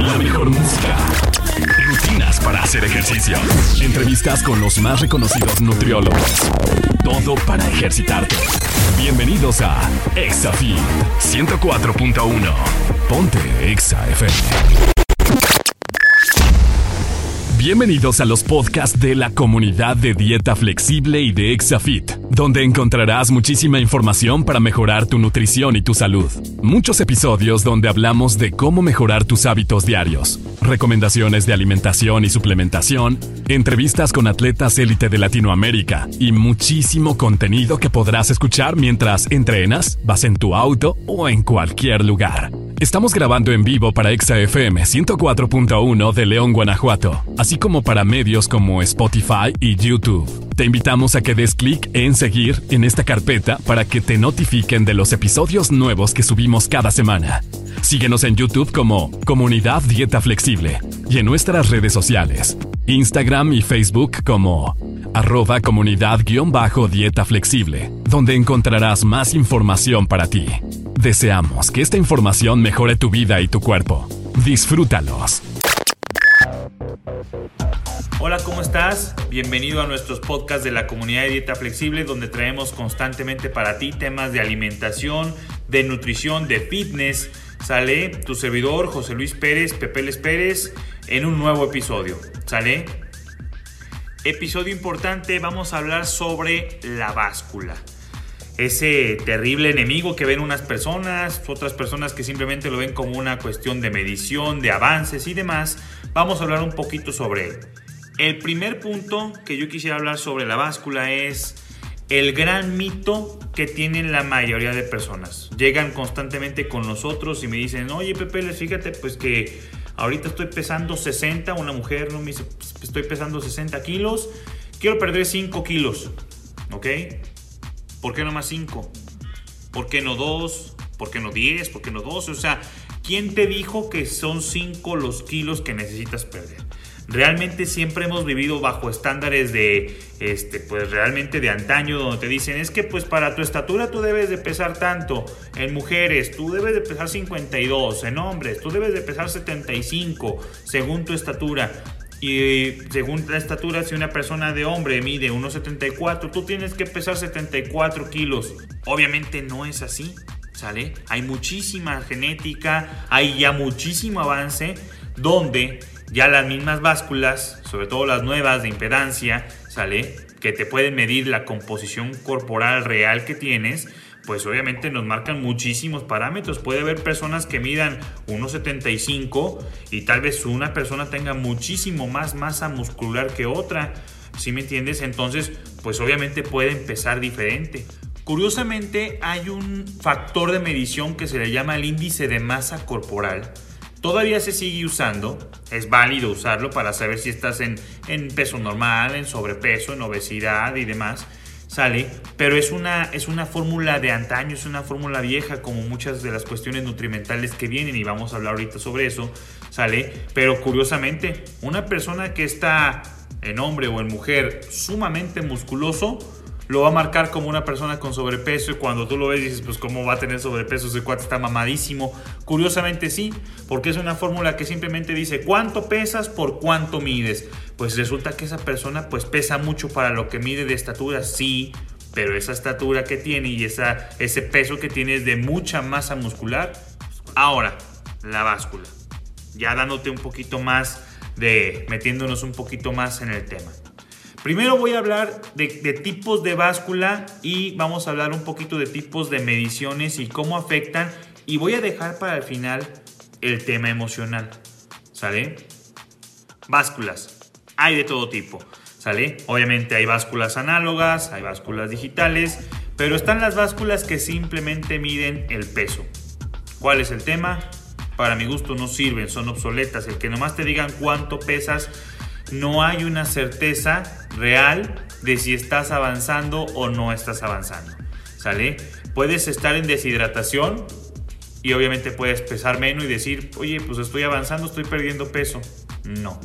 La mejor música. Rutinas para hacer ejercicio. Entrevistas con los más reconocidos nutriólogos. Todo para ejercitarte. Bienvenidos a ExaFit 104.1. Ponte Exa FM. Bienvenidos a los podcasts de la comunidad de dieta flexible y de Exafit, donde encontrarás muchísima información para mejorar tu nutrición y tu salud. Muchos episodios donde hablamos de cómo mejorar tus hábitos diarios, recomendaciones de alimentación y suplementación, entrevistas con atletas élite de Latinoamérica y muchísimo contenido que podrás escuchar mientras entrenas, vas en tu auto o en cualquier lugar. Estamos grabando en vivo para ExaFM 104.1 de León, Guanajuato, así como para medios como Spotify y YouTube. Te invitamos a que des clic en seguir en esta carpeta para que te notifiquen de los episodios nuevos que subimos cada semana. Síguenos en YouTube como Comunidad Dieta Flexible y en nuestras redes sociales, Instagram y Facebook como arroba comunidad-dieta flexible, donde encontrarás más información para ti. Deseamos que esta información mejore tu vida y tu cuerpo. Disfrútalos. Hola, ¿cómo estás? Bienvenido a nuestros podcasts de la comunidad de dieta flexible donde traemos constantemente para ti temas de alimentación, de nutrición, de fitness. Sale tu servidor José Luis Pérez, Pepeles Pérez, en un nuevo episodio. ¿Sale? Episodio importante, vamos a hablar sobre la báscula ese terrible enemigo que ven unas personas, otras personas que simplemente lo ven como una cuestión de medición, de avances y demás, vamos a hablar un poquito sobre él. El primer punto que yo quisiera hablar sobre la báscula es el gran mito que tienen la mayoría de personas. Llegan constantemente con nosotros y me dicen, oye Pepe, fíjate pues que ahorita estoy pesando 60, una mujer no me dice, pues, estoy pesando 60 kilos, quiero perder 5 kilos, ¿ok? ¿Por qué no más 5? ¿Por qué no 2? ¿Por qué no 10? ¿Por qué no 12? O sea, ¿quién te dijo que son 5 los kilos que necesitas perder? Realmente siempre hemos vivido bajo estándares de, este, pues realmente de antaño, donde te dicen, es que pues para tu estatura tú debes de pesar tanto, en mujeres tú debes de pesar 52, en hombres tú debes de pesar 75, según tu estatura. Y según la estatura, si una persona de hombre mide 1,74, tú tienes que pesar 74 kilos. Obviamente no es así, ¿sale? Hay muchísima genética, hay ya muchísimo avance donde ya las mismas básculas, sobre todo las nuevas de impedancia, ¿sale? Que te pueden medir la composición corporal real que tienes pues obviamente nos marcan muchísimos parámetros. Puede haber personas que midan 1,75 y tal vez una persona tenga muchísimo más masa muscular que otra. ¿Sí me entiendes? Entonces, pues obviamente puede empezar diferente. Curiosamente, hay un factor de medición que se le llama el índice de masa corporal. Todavía se sigue usando, es válido usarlo para saber si estás en, en peso normal, en sobrepeso, en obesidad y demás sale, pero es una, es una fórmula de antaño, es una fórmula vieja como muchas de las cuestiones nutrimentales que vienen y vamos a hablar ahorita sobre eso, sale, pero curiosamente, una persona que está en hombre o en mujer sumamente musculoso, lo va a marcar como una persona con sobrepeso y cuando tú lo ves dices, pues cómo va a tener sobrepeso, ese cuate está mamadísimo. Curiosamente sí, porque es una fórmula que simplemente dice cuánto pesas por cuánto mides. Pues resulta que esa persona pues pesa mucho para lo que mide de estatura, sí, pero esa estatura que tiene y esa, ese peso que tiene es de mucha masa muscular. Ahora, la báscula. Ya dándote un poquito más de, metiéndonos un poquito más en el tema. Primero voy a hablar de, tipos de báscula y vamos a hablar un poquito de tipos de mediciones y cómo afectan. Y voy a dejar para el final el tema emocional. ¿Sale? Básculas. Hay de todo tipo. ¿Sale? Obviamente hay básculas análogas, hay básculas digitales, pero están las básculas que simplemente miden el peso. ¿Cuál es el tema? Para mi gusto no sirven, son obsoletas. El que nomás te digan cuánto pesas no hay una certeza real de si estás avanzando o no estás avanzando. ¿Sale? Puedes estar en deshidratación y obviamente puedes pesar menos y decir, oye, pues estoy avanzando, estoy perdiendo peso. No.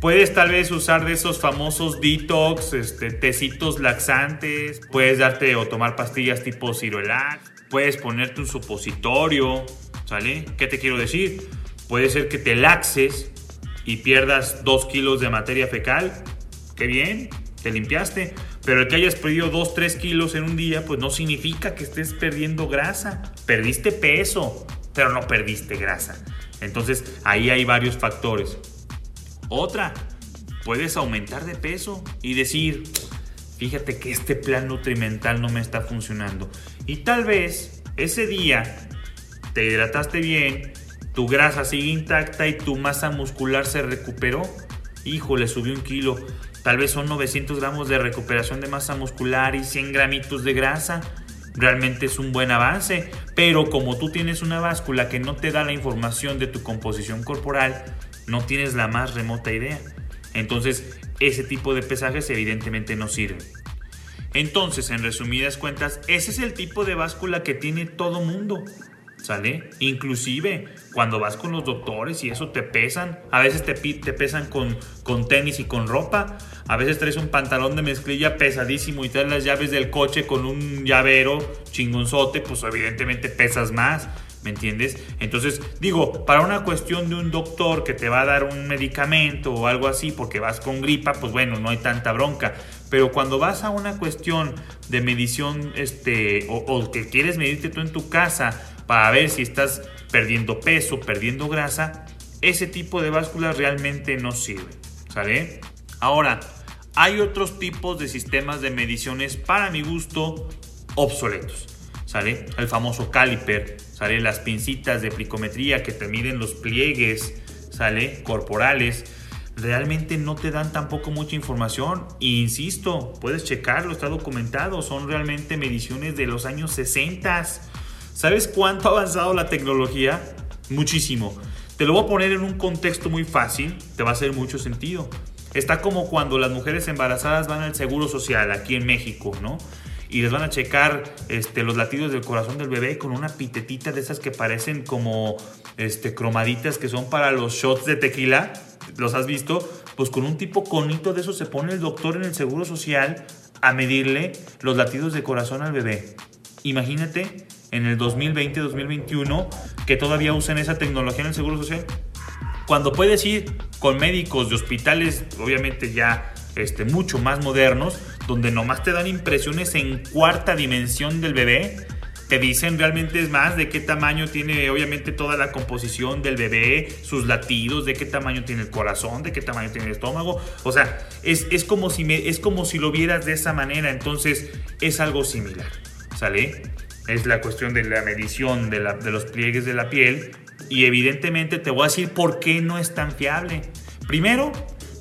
Puedes tal vez usar de esos famosos detox, este, tecitos laxantes, puedes darte o tomar pastillas tipo Cirolac, puedes ponerte un supositorio, ¿sale? ¿Qué te quiero decir? Puede ser que te laxes y pierdas 2 kilos de materia fecal. Qué bien, te limpiaste. Pero el que hayas perdido 2, 3 kilos en un día, pues no significa que estés perdiendo grasa. Perdiste peso, pero no perdiste grasa. Entonces ahí hay varios factores. Otra, puedes aumentar de peso y decir, fíjate que este plan nutrimental no me está funcionando. Y tal vez ese día te hidrataste bien, tu grasa sigue intacta y tu masa muscular se recuperó. Híjole, subió un kilo. Tal vez son 900 gramos de recuperación de masa muscular y 100 gramitos de grasa. Realmente es un buen avance, pero como tú tienes una báscula que no te da la información de tu composición corporal, no tienes la más remota idea. Entonces, ese tipo de pesajes evidentemente no sirven. Entonces, en resumidas cuentas, ese es el tipo de báscula que tiene todo mundo. ¿Sale? Inclusive cuando vas con los doctores y eso te pesan, a veces te, pesan con, con tenis y con ropa, a veces traes un pantalón de mezclilla pesadísimo y traes las llaves del coche con un llavero chingonzote, pues evidentemente pesas más. ¿Me entiendes? Entonces, digo, para una cuestión de un doctor que te va a dar un medicamento o algo así porque vas con gripa, pues bueno, no hay tanta bronca. Pero cuando vas a una cuestión de medición, este, o, o que quieres medirte tú en tu casa para ver si estás perdiendo peso, perdiendo grasa, ese tipo de básculas realmente no sirve. ¿Sale? Ahora, hay otros tipos de sistemas de mediciones para mi gusto obsoletos. ¿Sale? El famoso caliper, ¿sale? Las pincitas de plicometría que te miden los pliegues, ¿sale? Corporales. Realmente no te dan tampoco mucha información. Insisto, puedes checarlo, está documentado. Son realmente mediciones de los años 60 ¿Sabes cuánto ha avanzado la tecnología? Muchísimo. Te lo voy a poner en un contexto muy fácil, te va a hacer mucho sentido. Está como cuando las mujeres embarazadas van al seguro social aquí en México, ¿no? Y les van a checar este, los latidos del corazón del bebé con una pitetita de esas que parecen como este, cromaditas que son para los shots de tequila. ¿Los has visto? Pues con un tipo conito de eso se pone el doctor en el seguro social a medirle los latidos de corazón al bebé. Imagínate en el 2020-2021 que todavía usen esa tecnología en el Seguro Social. Cuando puedes ir con médicos de hospitales, obviamente ya este, mucho más modernos, donde nomás te dan impresiones en cuarta dimensión del bebé, te dicen realmente es más de qué tamaño tiene obviamente toda la composición del bebé, sus latidos, de qué tamaño tiene el corazón, de qué tamaño tiene el estómago. O sea, es, es como, si me, es como si lo vieras de esa manera, entonces es algo similar. ¿Sale? Es la cuestión de la medición de, los pliegues de la piel y evidentemente te voy a decir por qué no es tan fiable. Primero,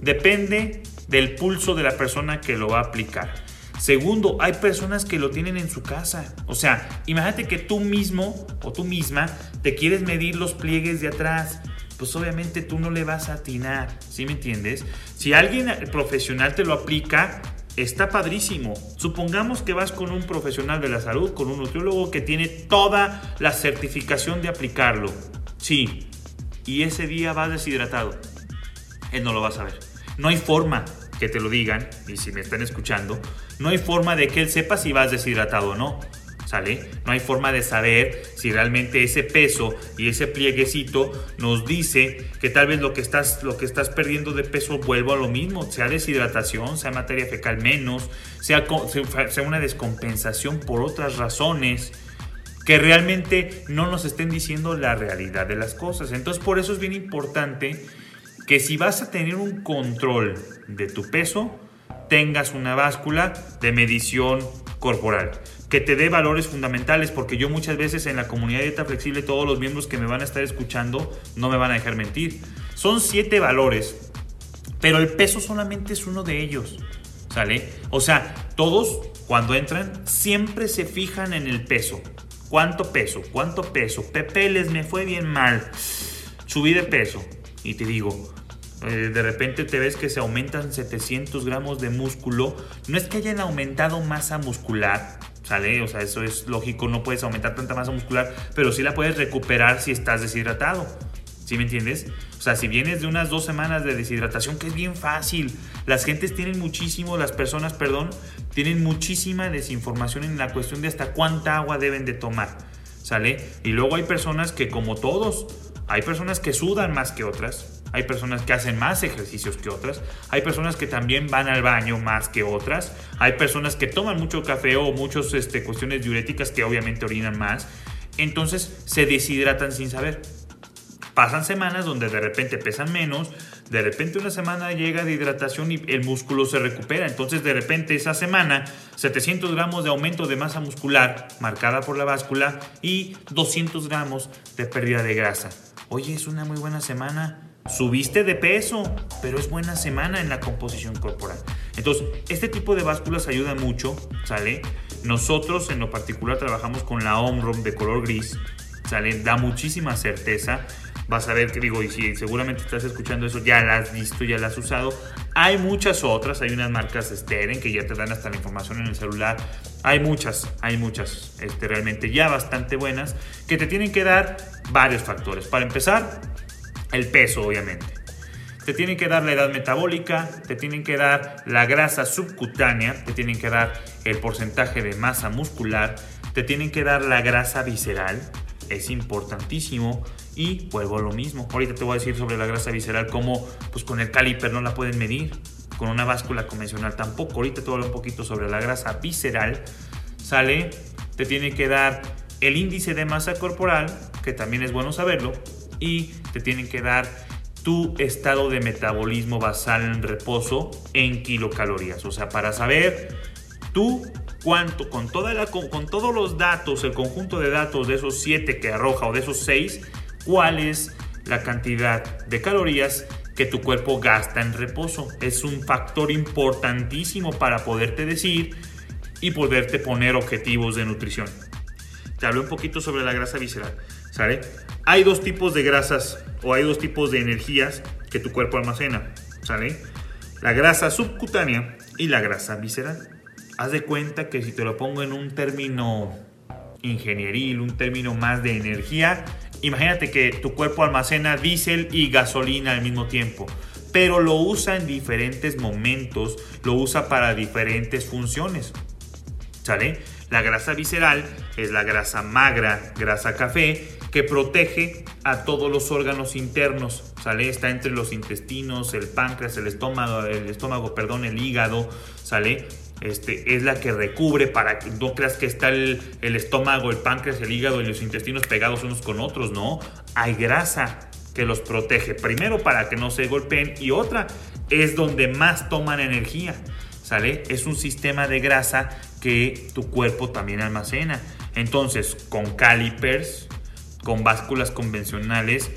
depende del pulso de la persona que lo va a aplicar. Segundo, hay personas que lo tienen en su casa. O sea, imagínate que tú mismo o tú misma te quieres medir los pliegues de atrás. Pues obviamente tú no le vas a atinar, ¿sí me entiendes? Si alguien profesional te lo aplica, está padrísimo. Supongamos que vas con un profesional de la salud, con un nutriólogo que tiene toda la certificación de aplicarlo. Sí, y ese día vas deshidratado. Él no lo va a saber. No hay forma que te lo digan, y si me están escuchando, no hay forma de que él sepa si vas deshidratado o no. No hay forma de saber si realmente ese peso y ese plieguecito nos dice que tal vez lo que estás, lo que estás perdiendo de peso vuelva a lo mismo, sea deshidratación, sea materia fecal menos, sea, sea una descompensación por otras razones que realmente no nos estén diciendo la realidad de las cosas. Entonces por eso es bien importante que si vas a tener un control de tu peso, tengas una báscula de medición corporal que te dé valores fundamentales, porque yo muchas veces en la comunidad de dieta flexible, todos los miembros que me van a estar escuchando no me van a dejar mentir. Son siete valores, pero el peso solamente es uno de ellos, ¿sale? O sea, todos cuando entran siempre se fijan en el peso. ¿Cuánto peso? ¿Cuánto peso? Pepe les me fue bien mal. Subí de peso. Y te digo, eh, de repente te ves que se aumentan 700 gramos de músculo. No es que hayan aumentado masa muscular, ¿Sale? O sea, eso es lógico, no puedes aumentar tanta masa muscular, pero sí la puedes recuperar si estás deshidratado. ¿Sí me entiendes? O sea, si vienes de unas dos semanas de deshidratación, que es bien fácil. Las gentes tienen muchísimo, las personas, perdón, tienen muchísima desinformación en la cuestión de hasta cuánta agua deben de tomar. ¿Sale? Y luego hay personas que como todos, Hay personas que sudan más que otras, hay personas que hacen más ejercicios que otras, hay personas que también van al baño más que otras, hay personas que toman mucho café o muchas este, cuestiones diuréticas que obviamente orinan más, entonces se deshidratan sin saber. Pasan semanas donde de repente pesan menos, de repente una semana llega de hidratación y el músculo se recupera. Entonces de repente esa semana 700 gramos de aumento de masa muscular marcada por la báscula y 200 gramos de pérdida de grasa. Oye, es una muy buena semana. Subiste de peso, pero es buena semana en la composición corporal. Entonces, este tipo de básculas ayuda mucho, ¿sale? Nosotros en lo particular trabajamos con la OMROM de color gris, ¿sale? Da muchísima certeza vas a ver que digo, y si seguramente estás escuchando eso, ya la has visto, ya la has usado. Hay muchas otras, hay unas marcas Steren que ya te dan hasta la información en el celular. Hay muchas, hay muchas, este, realmente ya bastante buenas, que te tienen que dar varios factores. Para empezar, el peso, obviamente. Te tienen que dar la edad metabólica, te tienen que dar la grasa subcutánea, te tienen que dar el porcentaje de masa muscular, te tienen que dar la grasa visceral, es importantísimo y vuelvo a lo mismo. Ahorita te voy a decir sobre la grasa visceral, cómo pues con el caliper no la pueden medir, con una báscula convencional tampoco. Ahorita te voy a hablar un poquito sobre la grasa visceral. Sale, te tiene que dar el índice de masa corporal, que también es bueno saberlo, y te tienen que dar tu estado de metabolismo basal en reposo en kilocalorías. O sea, para saber tú cuánto, con, con, con todos los datos, el conjunto de datos de esos 7 que arroja o de esos 6, cuál es la cantidad de calorías que tu cuerpo gasta en reposo. Es un factor importantísimo para poderte decir y poderte poner objetivos de nutrición. Te hablé un poquito sobre la grasa visceral, ¿sale? Hay dos tipos de grasas o hay dos tipos de energías que tu cuerpo almacena, ¿sale? La grasa subcutánea y la grasa visceral. Haz de cuenta que si te lo pongo en un término ingenieril, un término más de energía, Imagínate que tu cuerpo almacena diésel y gasolina al mismo tiempo, pero lo usa en diferentes momentos, lo usa para diferentes funciones. ¿Sale? La grasa visceral es la grasa magra, grasa café, que protege a todos los órganos internos, ¿sale? Está entre los intestinos, el páncreas, el estómago, el estómago, perdón, el hígado, ¿sale? Este, es la que recubre para que no creas que está el, estómago, el páncreas, el hígado y los intestinos pegados unos con otros, no. Hay grasa que los protege. Primero para que no se golpeen y otra es donde más toman energía. ¿Sale? Es un sistema de grasa que tu cuerpo también almacena. Entonces, con calipers, con básculas convencionales,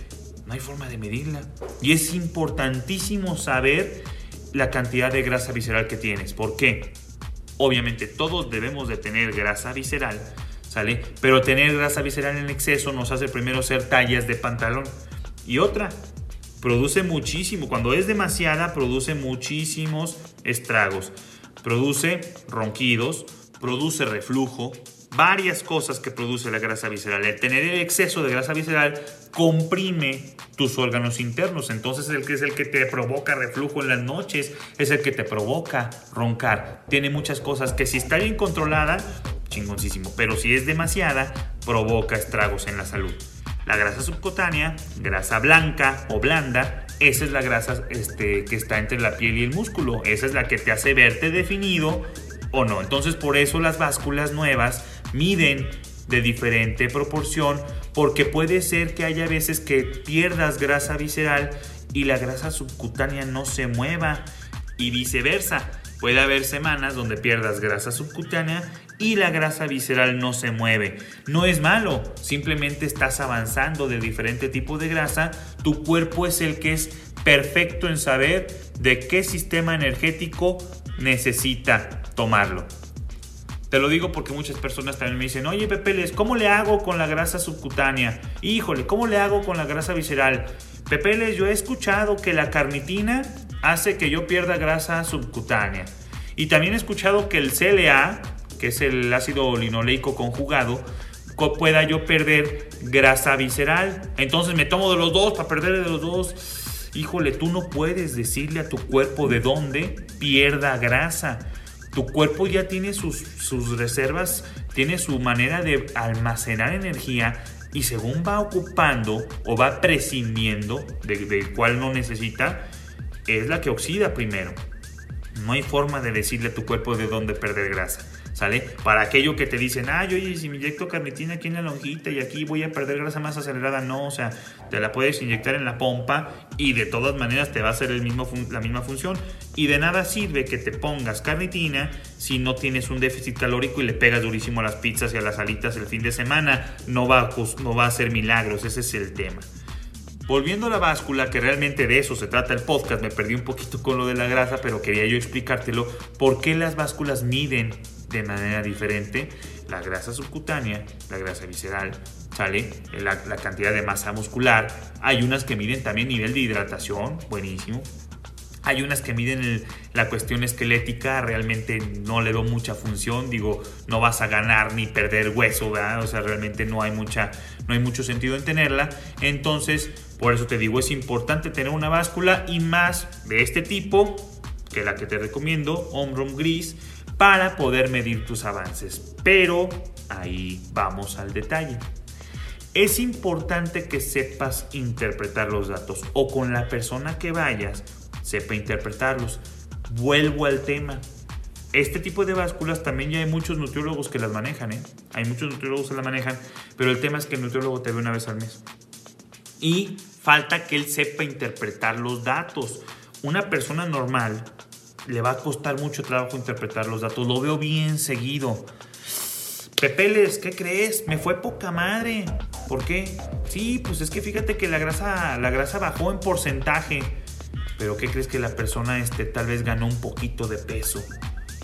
no hay forma de medirla. Y es importantísimo saber la cantidad de grasa visceral que tienes. ¿Por qué? Obviamente todos debemos de tener grasa visceral, ¿sale? Pero tener grasa visceral en exceso nos hace primero ser tallas de pantalón. Y otra, produce muchísimo, cuando es demasiada, produce muchísimos estragos. Produce ronquidos, produce reflujo, varias cosas que produce la grasa visceral. El tener el exceso de grasa visceral comprime tus órganos internos. Entonces el que es el que te provoca reflujo en las noches, es el que te provoca roncar. Tiene muchas cosas que si está bien controlada, chingoncísimo. Pero si es demasiada, provoca estragos en la salud. La grasa subcutánea, grasa blanca o blanda, esa es la grasa este, que está entre la piel y el músculo. Esa es la que te hace verte definido o no. Entonces por eso las básculas nuevas miden de diferente proporción porque puede ser que haya veces que pierdas grasa visceral y la grasa subcutánea no se mueva y viceversa. Puede haber semanas donde pierdas grasa subcutánea y la grasa visceral no se mueve. No es malo, simplemente estás avanzando de diferente tipo de grasa. Tu cuerpo es el que es perfecto en saber de qué sistema energético necesita tomarlo. Te lo digo porque muchas personas también me dicen, oye Pepeles, ¿cómo le hago con la grasa subcutánea? Híjole, ¿cómo le hago con la grasa visceral? Pepeles, yo he escuchado que la carnitina hace que yo pierda grasa subcutánea. Y también he escuchado que el CLA, que es el ácido linoleico conjugado, pueda yo perder grasa visceral. Entonces me tomo de los dos para perder de los dos. Híjole, tú no puedes decirle a tu cuerpo de dónde pierda grasa tu cuerpo ya tiene sus, sus reservas, tiene su manera de almacenar energía y según va ocupando o va prescindiendo del cual no necesita, es la que oxida primero. No hay forma de decirle a tu cuerpo de dónde perder grasa. ¿Sale? Para aquello que te dicen, ay, oye, si me inyecto carnitina aquí en la lonjita y aquí voy a perder grasa más acelerada, no, o sea, te la puedes inyectar en la pompa y de todas maneras te va a hacer el mismo la misma función. Y de nada sirve que te pongas carnitina si no tienes un déficit calórico y le pegas durísimo a las pizzas y a las alitas el fin de semana. No va, no va a hacer milagros, ese es el tema. Volviendo a la báscula, que realmente de eso se trata el podcast, me perdí un poquito con lo de la grasa, pero quería yo explicártelo, por qué las básculas miden de manera diferente la grasa subcutánea, la grasa visceral, ¿sale? La, la, cantidad de masa muscular. Hay unas que miden también nivel de hidratación, buenísimo. Hay unas que miden la cuestión esquelética, realmente no le veo mucha función, digo, no vas a ganar ni perder hueso. O sea, realmente no hay, mucha, no hay mucho sentido en tenerla. Entonces, por eso te digo, es importante tener una báscula y más de este tipo, que la que te recomiendo, Omron Gris, para poder medir tus avances. Pero ahí vamos al detalle. Es importante que sepas interpretar los datos o con la persona que vayas sepa interpretarlos. Vuelvo al tema. Este tipo de básculas también ya hay muchos nutriólogos que las manejan, ¿eh? Hay muchos nutriólogos que las manejan, pero el tema es que el nutriólogo te ve una vez al mes. Y falta que él sepa interpretar los datos. Una persona normal le va a costar mucho trabajo interpretar los datos. Lo veo bien seguido. Pepeles, ¿qué crees? Me fue poca madre. ¿Por qué? Sí, pues es que fíjate que la grasa, la grasa bajó en porcentaje pero ¿qué crees que la persona este, tal vez ganó un poquito de peso?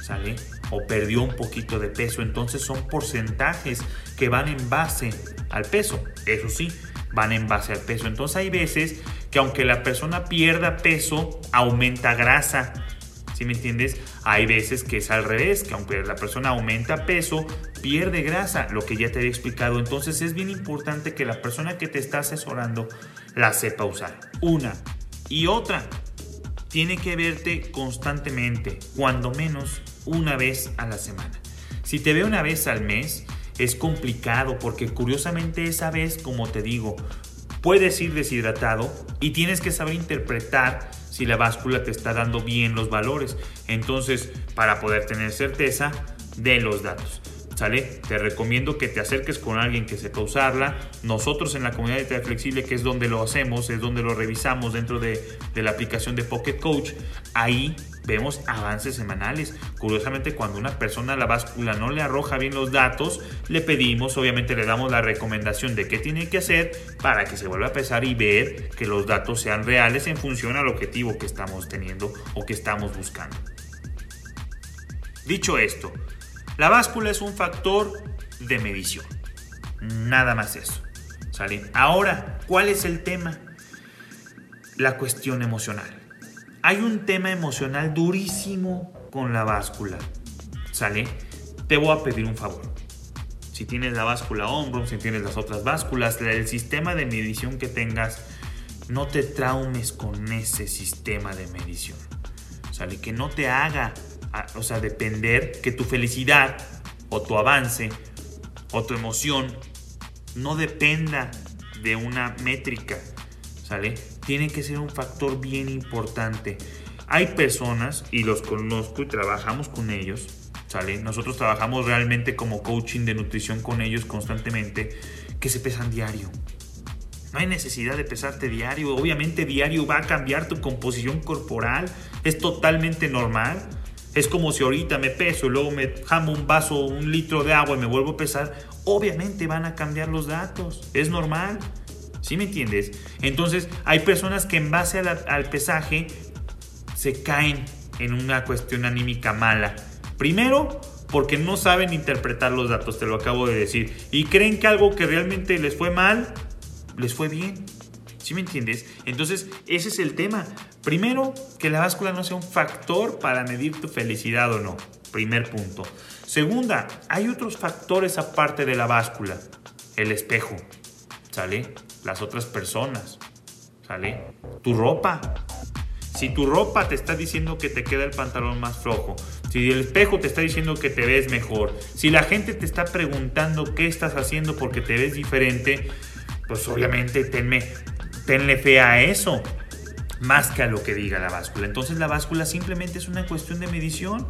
¿Sale? O perdió un poquito de peso. Entonces son porcentajes que van en base al peso. Eso sí, van en base al peso. Entonces hay veces que aunque la persona pierda peso, aumenta grasa. ¿Sí me entiendes? Hay veces que es al revés, que aunque la persona aumenta peso, pierde grasa, lo que ya te había explicado. Entonces es bien importante que la persona que te está asesorando la sepa usar. Una. Y otra, tiene que verte constantemente, cuando menos una vez a la semana. Si te ve una vez al mes, es complicado porque curiosamente esa vez, como te digo, puedes ir deshidratado y tienes que saber interpretar si la báscula te está dando bien los valores. Entonces, para poder tener certeza de los datos. Te recomiendo que te acerques con alguien que sepa usarla. Nosotros en la comunidad de Tarea Flexible, que es donde lo hacemos, es donde lo revisamos dentro de, la aplicación de Pocket Coach, ahí vemos avances semanales. Curiosamente, cuando una persona a la báscula no le arroja bien los datos, le pedimos, obviamente le damos la recomendación de qué tiene que hacer para que se vuelva a pesar y ver que los datos sean reales en función al objetivo que estamos teniendo o que estamos buscando. Dicho esto, la báscula es un factor de medición. Nada más eso. ¿Sale? Ahora, ¿cuál es el tema? La cuestión emocional. Hay un tema emocional durísimo con la báscula. ¿Sale? Te voy a pedir un favor. Si tienes la báscula hombro, si tienes las otras básculas, el sistema de medición que tengas, no te traumes con ese sistema de medición. ¿Sale? Que no te haga o sea, depender que tu felicidad o tu avance o tu emoción no dependa de una métrica, ¿sale? Tiene que ser un factor bien importante. Hay personas, y los conozco y trabajamos con ellos, ¿sale? Nosotros trabajamos realmente como coaching de nutrición con ellos constantemente, que se pesan diario. No hay necesidad de pesarte diario. Obviamente diario va a cambiar tu composición corporal. Es totalmente normal. Es como si ahorita me peso y luego me jamo un vaso, un litro de agua y me vuelvo a pesar. Obviamente van a cambiar los datos. Es normal. ¿Sí me entiendes? Entonces hay personas que en base al pesaje se caen en una cuestión anímica mala. Primero, porque no saben interpretar los datos, te lo acabo de decir. Y creen que algo que realmente les fue mal, les fue bien. ¿Sí me entiendes? Entonces, ese es el tema. Primero, que la báscula no sea un factor para medir tu felicidad o no. Primer punto. Segunda, hay otros factores aparte de la báscula. El espejo, ¿sale? Las otras personas, ¿sale? Tu ropa. Si tu ropa te está diciendo que te queda el pantalón más flojo, Si el espejo te está diciendo que te ves mejor, si la gente te está preguntando qué estás haciendo porque te ves diferente, pues obviamente tenle fe a eso más que a lo que diga la báscula. Entonces la báscula simplemente es una cuestión de medición.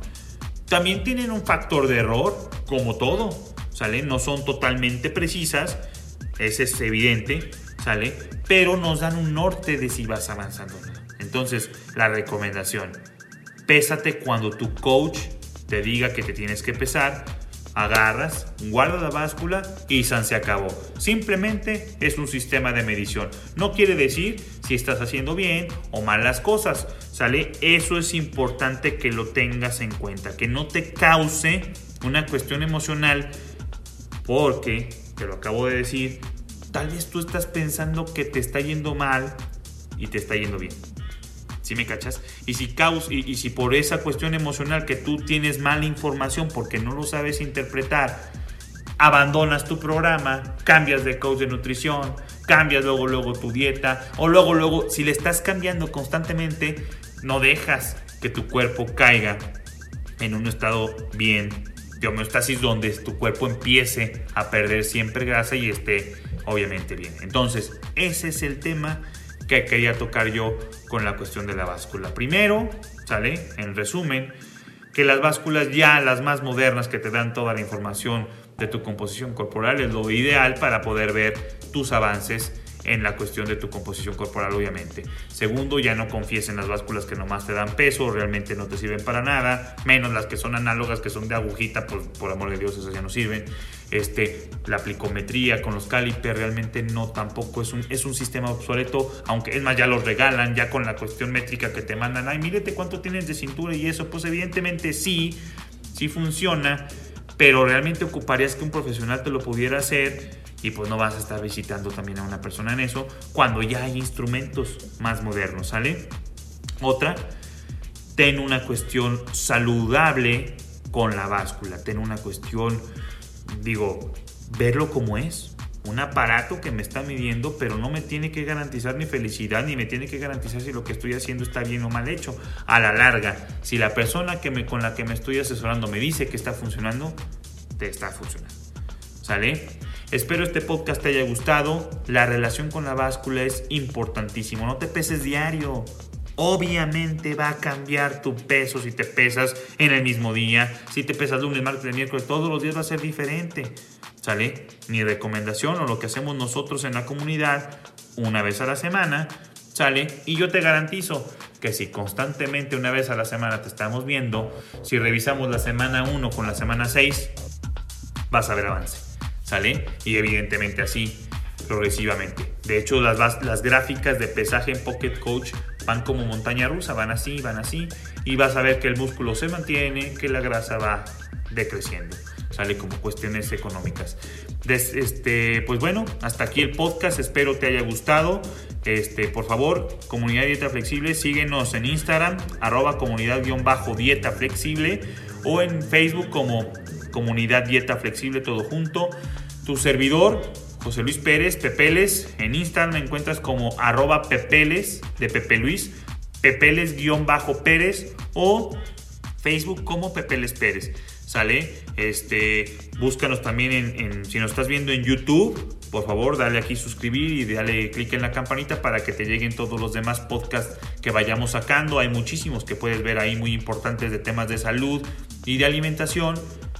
También tienen un factor de error, como todo, ¿sale? No son totalmente precisas, ese es evidente, ¿sale? Pero nos dan un norte de si vas avanzando o no. Entonces, la recomendación, pésate cuando tu coach te diga que te tienes que pesar, agarras, guarda la báscula y San se acabó. Simplemente es un sistema de medición. No quiere decir si estás haciendo bien o mal las cosas. ¿Sale? Eso es importante que lo tengas en cuenta. Que no te cause una cuestión emocional porque, te lo acabo de decir, tal vez tú estás pensando que te está yendo mal y te está yendo bien. ¿Sí me cachas? Y si, caus, y, si por esa cuestión emocional que tú tienes mala información porque no lo sabes interpretar, abandonas tu programa, cambias de coach de nutrición, cambias luego luego tu dieta o luego luego si le estás cambiando constantemente, no dejas que tu cuerpo caiga en un estado bien de homeostasis donde tu cuerpo empiece a perder siempre grasa y esté obviamente bien. Entonces, ese es el tema que quería tocar yo con la cuestión de la báscula. Primero, ¿sale? En resumen, que las básculas ya, las más modernas que te dan toda la información de tu composición corporal, es lo ideal para poder ver tus avances en la cuestión de tu composición corporal, obviamente. Segundo, ya no confíes en las básculas que nomás te dan peso, realmente no te sirven para nada, menos las que son análogas, que son de agujita, pues por amor de Dios, esas ya no sirven. Este, la plicometría con los calipers realmente no tampoco es un, es un sistema obsoleto, aunque es más, ya los regalan, ya con la cuestión métrica que te mandan, ay, mírete cuánto tienes de cintura y eso, pues evidentemente sí, sí funciona, pero realmente ocuparías que un profesional te lo pudiera hacer y pues no vas a estar visitando también a una persona en eso cuando ya hay instrumentos más modernos, ¿sale? Otra, ten una cuestión saludable con la báscula, ten una cuestión, digo, verlo como es. Un aparato que me está midiendo, pero no me tiene que garantizar mi felicidad, ni me tiene que garantizar si lo que estoy haciendo está bien o mal hecho. A la larga, si la persona que me, con la que me estoy asesorando me dice que está funcionando, te está funcionando. ¿Sale? Espero este podcast te haya gustado. La relación con la báscula es importantísimo. No te peses diario. Obviamente va a cambiar tu peso si te pesas en el mismo día. Si te pesas lunes, martes, miércoles, todos los días va a ser diferente. ¿Sale? Mi recomendación o lo que hacemos nosotros en la comunidad una vez a la semana. ¿Sale? Y yo te garantizo que si constantemente una vez a la semana te estamos viendo, si revisamos la semana 1 con la semana 6, vas a ver avance. ¿sale? Y evidentemente así progresivamente. De hecho, las, las gráficas de pesaje en Pocket Coach van como montaña rusa, van así, van así, y vas a ver que el músculo se mantiene, que la grasa va decreciendo. Sale como cuestiones económicas. este, pues bueno, hasta aquí el podcast. Espero te haya gustado. Este, por favor, comunidad dieta flexible, síguenos en Instagram, arroba comunidad-dieta flexible, o en Facebook como comunidad dieta flexible, todo junto. Tu servidor, José Luis Pérez, Pepeles. En Instagram me encuentras como arroba pepeles de Pepe Luis, pepeles-pérez o Facebook como Pepeles Pérez. ¿Sale? Este, búscanos también en, si nos estás viendo en YouTube, por favor, dale aquí suscribir y dale clic en la campanita para que te lleguen todos los demás podcasts que vayamos sacando. Hay muchísimos que puedes ver ahí muy importantes de temas de salud y de alimentación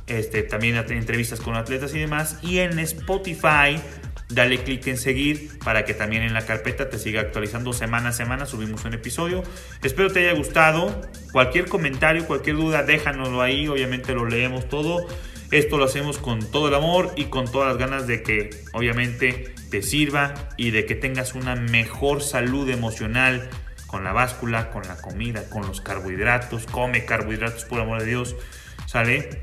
este, también entrevistas con atletas y demás. Y en Spotify, dale clic en seguir para que también en la carpeta te siga actualizando semana a semana. Subimos un episodio. Espero te haya gustado. Cualquier comentario, cualquier duda, déjanoslo ahí. Obviamente lo leemos todo. Esto lo hacemos con todo el amor y con todas las ganas de que obviamente te sirva y de que tengas una mejor salud emocional con la báscula, con la comida, con los carbohidratos. Come carbohidratos por amor de Dios. ¿Sale?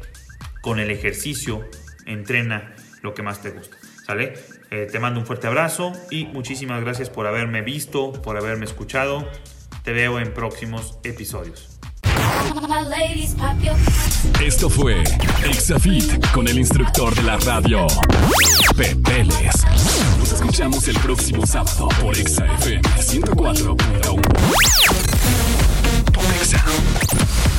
con el ejercicio, entrena lo que más te gusta. ¿Sale? Eh, te mando un fuerte abrazo y muchísimas gracias por haberme visto, por haberme escuchado. Te veo en próximos episodios. Esto fue Exafit con el instructor de la radio, Pepeles. Nos escuchamos el próximo sábado por ExaFM 104.1. Por.